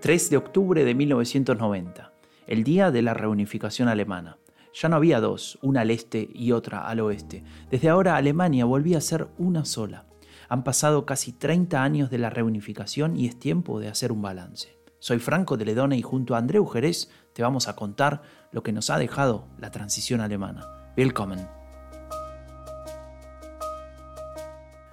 3 de octubre de 1990, el día de la reunificación alemana. Ya no había dos, una al este y otra al oeste. Desde ahora Alemania volvía a ser una sola. Han pasado casi 30 años de la reunificación y es tiempo de hacer un balance. Soy Franco de Ledone y junto a Andreu Jerez te vamos a contar lo que nos ha dejado la transición alemana. Willkommen.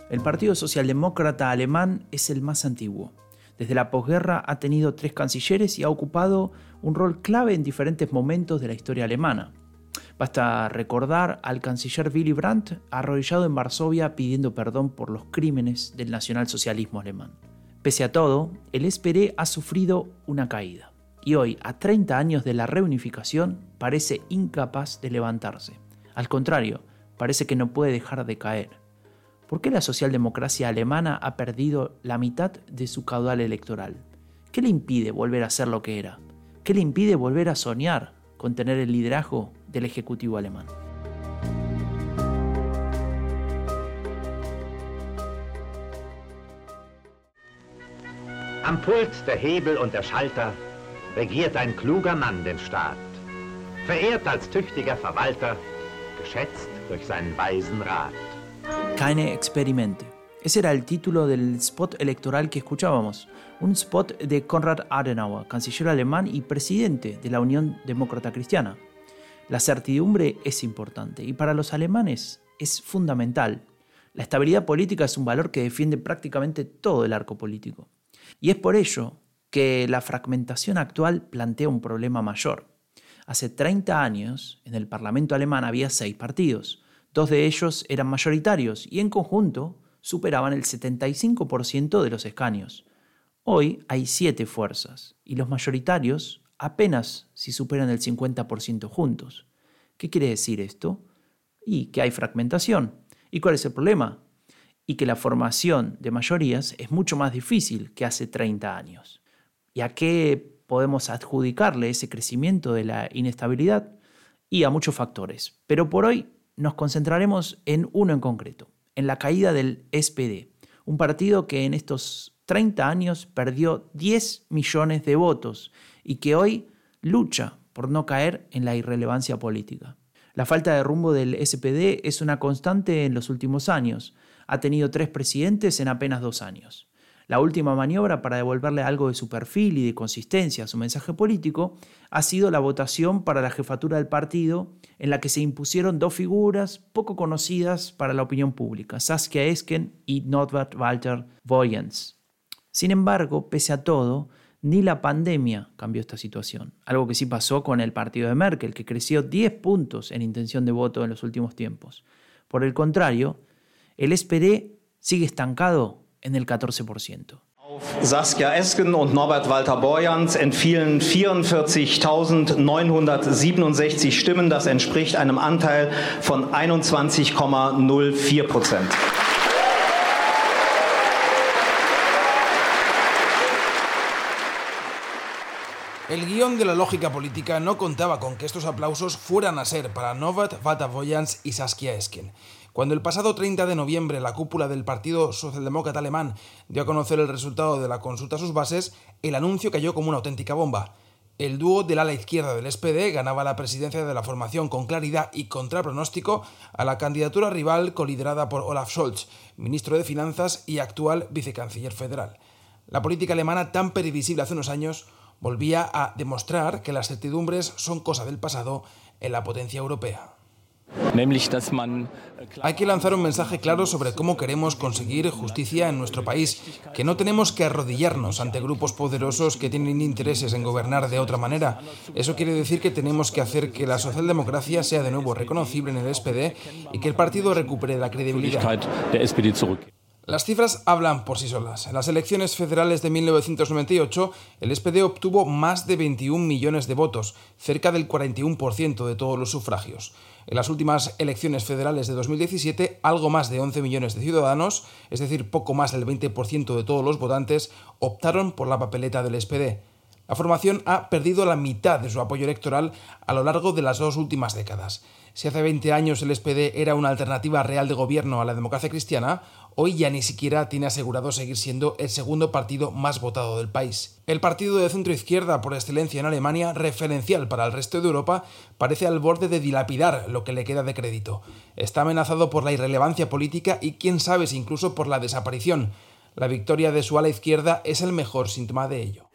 El Partido Socialdemócrata Alemán es el más antiguo. Desde la posguerra ha tenido tres cancilleres y ha ocupado un rol clave en diferentes momentos de la historia alemana. Basta recordar al canciller Willy Brandt arrodillado en Varsovia pidiendo perdón por los crímenes del nacionalsocialismo alemán. Pese a todo, el SPD ha sufrido una caída y hoy, a 30 años de la reunificación, parece incapaz de levantarse. Al contrario, parece que no puede dejar de caer. ¿Por qué la socialdemocracia alemana ha perdido la mitad de su caudal electoral? ¿Qué le impide volver a ser lo que era? ¿Qué le impide volver a soñar con tener el liderazgo del Ejecutivo alemán. Am Pult der Hebel und der Schalter regiert ein kluger Mann den Staat, verehrt als tüchtiger Verwalter, geschätzt durch seinen weisen Rat. Keine Experimente. Ese era el título del spot electoral que escuchábamos, un spot de Konrad Adenauer, canciller alemán y presidente de la Unión Demócrata Cristiana. La certidumbre es importante y para los alemanes es fundamental. La estabilidad política es un valor que defiende prácticamente todo el arco político. Y es por ello que la fragmentación actual plantea un problema mayor. Hace 30 años, en el Parlamento alemán había seis partidos. Dos de ellos eran mayoritarios y en conjunto superaban el 75% de los escaños. Hoy hay siete fuerzas y los mayoritarios apenas si superan el 50% juntos. ¿Qué quiere decir esto? Y que hay fragmentación. ¿Y cuál es el problema? Y que la formación de mayorías es mucho más difícil que hace 30 años. ¿Y a qué podemos adjudicarle ese crecimiento de la inestabilidad? Y a muchos factores. Pero por hoy nos concentraremos en uno en concreto, en la caída del SPD, un partido que en estos 30 años perdió 10 millones de votos y que hoy lucha por no caer en la irrelevancia política. La falta de rumbo del SPD es una constante en los últimos años. Ha tenido tres presidentes en apenas dos años. La última maniobra para devolverle algo de su perfil y de consistencia a su mensaje político ha sido la votación para la jefatura del partido, en la que se impusieron dos figuras poco conocidas para la opinión pública, Saskia Esken y Norbert Walter Voyens. Sin embargo, pese a todo, ni la pandemia cambió esta situación. Algo que sí pasó con el partido de Merkel, que creció 10 puntos en intención de voto en los últimos tiempos. Por el contrario, el SPD sigue estancado en el 14%. Saskia Esken und Norbert Walter Borjans entfielen 44.967 Stimmen. Das entspricht einem Anteil von 21,04 Prozent. El guion de la lógica política no contaba con que estos aplausos fueran a ser para Novat Vatavoyans y Saskia Esken. Cuando el pasado 30 de noviembre la cúpula del Partido Socialdemócrata Alemán dio a conocer el resultado de la consulta a sus bases, el anuncio cayó como una auténtica bomba. El dúo del ala izquierda del SPD ganaba la presidencia de la formación con claridad y contra pronóstico a la candidatura rival coliderada por Olaf Scholz, ministro de Finanzas y actual vicecanciller federal. La política alemana, tan previsible hace unos años, volvía a demostrar que las certidumbres son cosa del pasado en la potencia europea. Hay que lanzar un mensaje claro sobre cómo queremos conseguir justicia en nuestro país, que no tenemos que arrodillarnos ante grupos poderosos que tienen intereses en gobernar de otra manera. Eso quiere decir que tenemos que hacer que la socialdemocracia sea de nuevo reconocible en el SPD y que el partido recupere la credibilidad. Las cifras hablan por sí solas. En las elecciones federales de 1998, el SPD obtuvo más de 21 millones de votos, cerca del 41% de todos los sufragios. En las últimas elecciones federales de 2017, algo más de 11 millones de ciudadanos, es decir, poco más del 20% de todos los votantes, optaron por la papeleta del SPD. La formación ha perdido la mitad de su apoyo electoral a lo largo de las dos últimas décadas. Si hace 20 años el SPD era una alternativa real de gobierno a la democracia cristiana, hoy ya ni siquiera tiene asegurado seguir siendo el segundo partido más votado del país. El partido de centro izquierda por excelencia en Alemania, referencial para el resto de Europa, parece al borde de dilapidar lo que le queda de crédito. Está amenazado por la irrelevancia política y quién sabe si incluso por la desaparición. La victoria de su ala izquierda es el mejor síntoma de ello.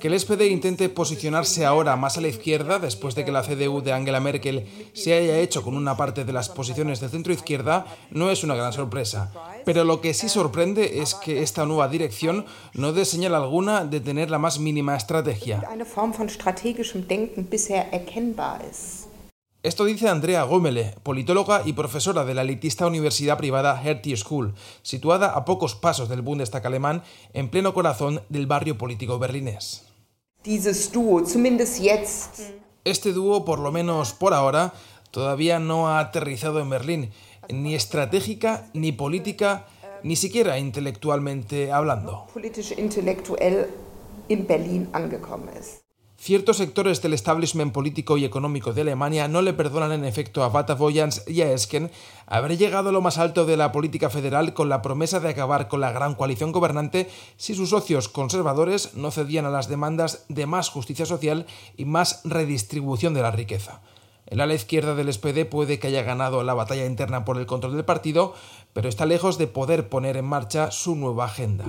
Que el SPD intente posicionarse ahora más a la izquierda, después de que la CDU de Angela Merkel se haya hecho con una parte de las posiciones del centro izquierda, no es una gran sorpresa. Pero lo que sí sorprende es que esta nueva dirección no dé señal alguna de tener la más mínima estrategia. Esto dice Andrea Gómele, politóloga y profesora de la elitista universidad privada Hertie School, situada a pocos pasos del Bundestag alemán, en pleno corazón del barrio político berlinés. Este dúo, por lo menos por ahora, todavía no ha aterrizado en Berlín, ni estratégica, ni política, ni siquiera intelectualmente hablando. Ciertos sectores del establishment político y económico de Alemania no le perdonan en efecto a Bata Voyans y a Esken haber llegado a lo más alto de la política federal con la promesa de acabar con la gran coalición gobernante si sus socios conservadores no cedían a las demandas de más justicia social y más redistribución de la riqueza. El ala izquierda del SPD puede que haya ganado la batalla interna por el control del partido, pero está lejos de poder poner en marcha su nueva agenda.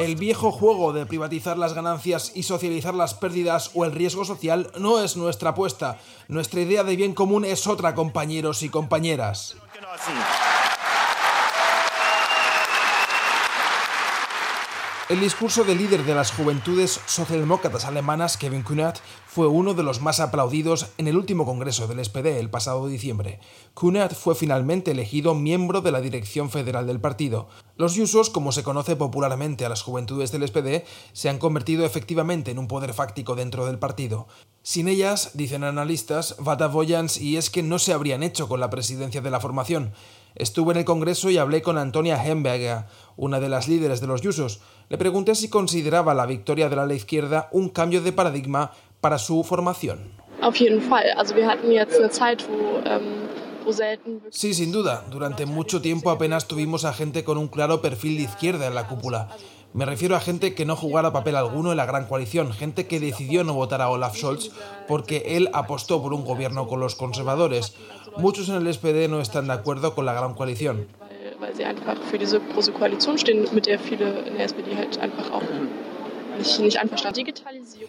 El viejo juego de privatizar las ganancias y socializar las pérdidas o el riesgo social no es nuestra apuesta. Nuestra idea de bien común es otra, compañeros y compañeras. El discurso del líder de las juventudes socialdemócratas alemanas, Kevin Kühnert, fue uno de los más aplaudidos en el último congreso del SPD el pasado diciembre. Kühnert fue finalmente elegido miembro de la dirección federal del partido. Los Jusos, como se conoce popularmente a las juventudes del SPD, se han convertido efectivamente en un poder fáctico dentro del partido. Sin ellas, dicen analistas, Vata Voyans y es que no se habrían hecho con la presidencia de la formación. Estuve en el Congreso y hablé con Antonia Hemberger, una de las líderes de los Yusos. Le pregunté si consideraba la victoria de la izquierda un cambio de paradigma para su formación. Sí, sin duda. Durante mucho tiempo apenas tuvimos a gente con un claro perfil de izquierda en la cúpula. Me refiero a gente que no jugara papel alguno en la gran coalición, gente que decidió no votar a Olaf Scholz porque él apostó por un gobierno con los conservadores. Muchos en el SPD no están de acuerdo con la gran coalición.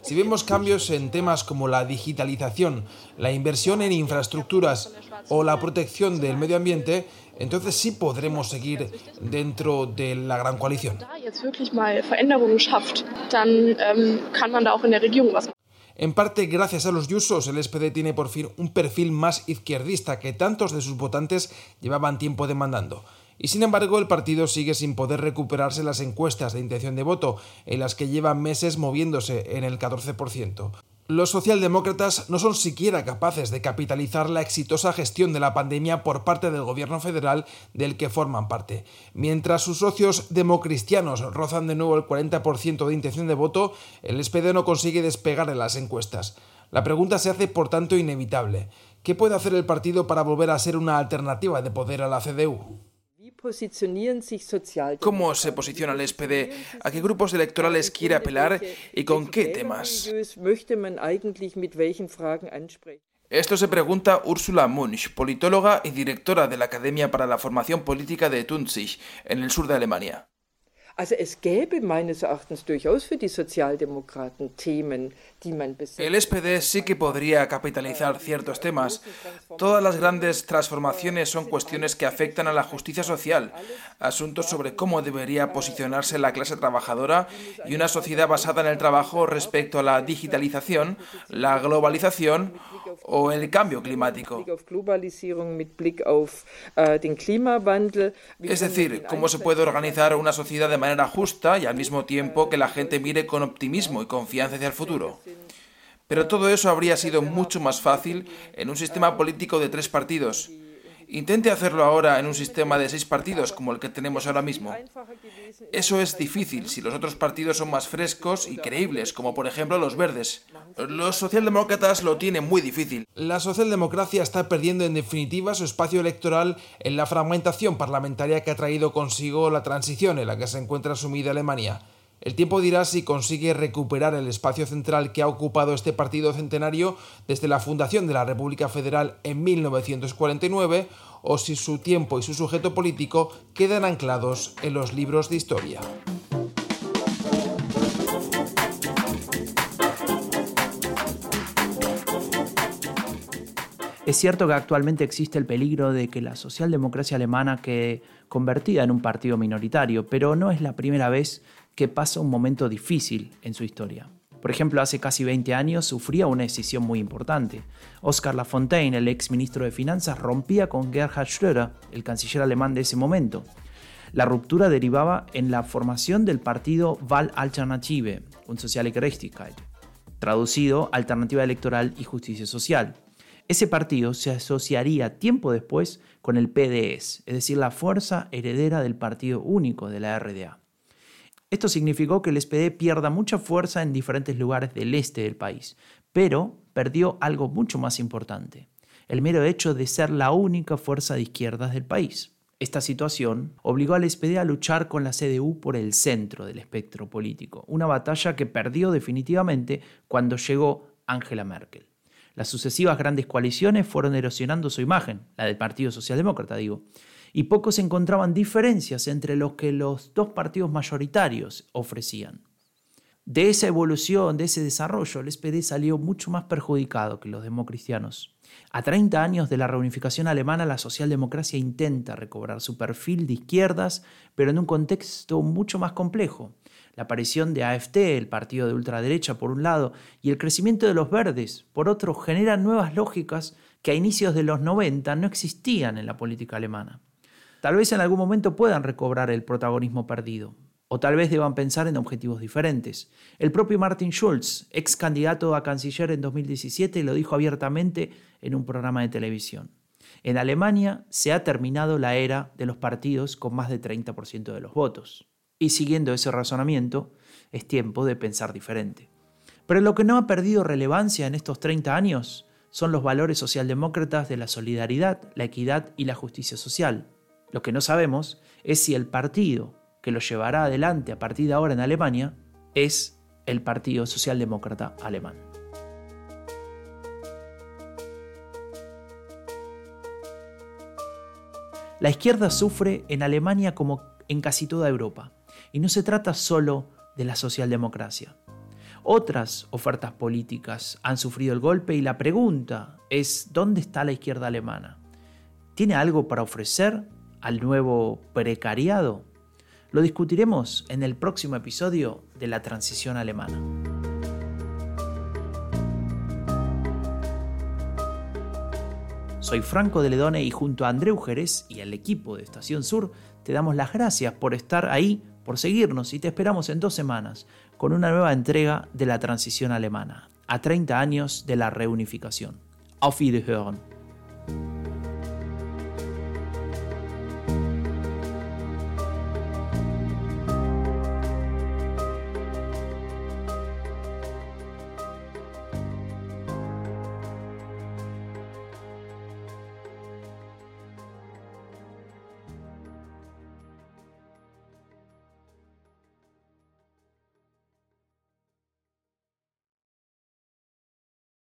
Si vemos cambios en temas como la digitalización, la inversión en infraestructuras o la protección del medio ambiente, entonces sí podremos seguir dentro de la gran coalición. En parte, gracias a los Yusos, el SPD tiene por fin un perfil más izquierdista que tantos de sus votantes llevaban tiempo demandando. Y sin embargo, el partido sigue sin poder recuperarse las encuestas de intención de voto, en las que lleva meses moviéndose en el 14%. Los socialdemócratas no son siquiera capaces de capitalizar la exitosa gestión de la pandemia por parte del gobierno federal del que forman parte. Mientras sus socios democristianos rozan de nuevo el 40% de intención de voto, el SPD no consigue despegar en las encuestas. La pregunta se hace por tanto inevitable. ¿Qué puede hacer el partido para volver a ser una alternativa de poder a la CDU? ¿Cómo se posiciona el SPD? ¿A qué grupos electorales quiere apelar y con qué temas? Esto se pregunta Ursula Munch, politóloga y directora de la Academia para la Formación Política de Tunzig, en el sur de Alemania. El SPD sí que podría capitalizar ciertos temas. Todas las grandes transformaciones son cuestiones que afectan a la justicia social, asuntos sobre cómo debería posicionarse la clase trabajadora y una sociedad basada en el trabajo respecto a la digitalización, la globalización o el cambio climático. Es decir, cómo se puede organizar una sociedad de manera justa y al mismo tiempo que la gente mire con optimismo y confianza hacia el futuro. Pero todo eso habría sido mucho más fácil en un sistema político de tres partidos. Intente hacerlo ahora en un sistema de seis partidos como el que tenemos ahora mismo. Eso es difícil si los otros partidos son más frescos y creíbles, como por ejemplo los verdes. Los socialdemócratas lo tienen muy difícil. La socialdemocracia está perdiendo en definitiva su espacio electoral en la fragmentación parlamentaria que ha traído consigo la transición en la que se encuentra sumida Alemania. El tiempo dirá si consigue recuperar el espacio central que ha ocupado este partido centenario desde la fundación de la República Federal en 1949 o si su tiempo y su sujeto político quedan anclados en los libros de historia. Es cierto que actualmente existe el peligro de que la socialdemocracia alemana quede convertida en un partido minoritario, pero no es la primera vez que pasa un momento difícil en su historia. Por ejemplo, hace casi 20 años sufría una decisión muy importante. Oscar Lafontaine, el ex ministro de Finanzas, rompía con Gerhard Schröder, el canciller alemán de ese momento. La ruptura derivaba en la formación del partido Wahlalternative und Soziale Gerechtigkeit, traducido Alternativa Electoral y Justicia Social. Ese partido se asociaría tiempo después con el PDS, es decir, la fuerza heredera del Partido Único de la RDA. Esto significó que el SPD pierda mucha fuerza en diferentes lugares del este del país, pero perdió algo mucho más importante, el mero hecho de ser la única fuerza de izquierdas del país. Esta situación obligó al SPD a luchar con la CDU por el centro del espectro político, una batalla que perdió definitivamente cuando llegó Angela Merkel. Las sucesivas grandes coaliciones fueron erosionando su imagen, la del Partido Socialdemócrata, digo, y pocos encontraban diferencias entre lo que los dos partidos mayoritarios ofrecían. De esa evolución, de ese desarrollo, el SPD salió mucho más perjudicado que los democristianos. A 30 años de la reunificación alemana, la socialdemocracia intenta recobrar su perfil de izquierdas, pero en un contexto mucho más complejo. La aparición de AFT, el partido de ultraderecha, por un lado, y el crecimiento de los verdes, por otro, generan nuevas lógicas que a inicios de los 90 no existían en la política alemana. Tal vez en algún momento puedan recobrar el protagonismo perdido, o tal vez deban pensar en objetivos diferentes. El propio Martin Schulz, ex candidato a canciller en 2017, lo dijo abiertamente en un programa de televisión. En Alemania se ha terminado la era de los partidos con más de 30% de los votos. Y siguiendo ese razonamiento, es tiempo de pensar diferente. Pero lo que no ha perdido relevancia en estos 30 años son los valores socialdemócratas de la solidaridad, la equidad y la justicia social. Lo que no sabemos es si el partido que lo llevará adelante a partir de ahora en Alemania es el Partido Socialdemócrata Alemán. La izquierda sufre en Alemania como en casi toda Europa, y no se trata solo de la socialdemocracia. Otras ofertas políticas han sufrido el golpe y la pregunta es, ¿dónde está la izquierda alemana? ¿Tiene algo para ofrecer al nuevo precariado? Lo discutiremos en el próximo episodio de la transición alemana. Soy Franco de Ledone y junto a Andreu Jerez y al equipo de Estación Sur te damos las gracias por estar ahí, por seguirnos y te esperamos en dos semanas con una nueva entrega de la transición alemana, a 30 años de la reunificación. Auf Wiederhören.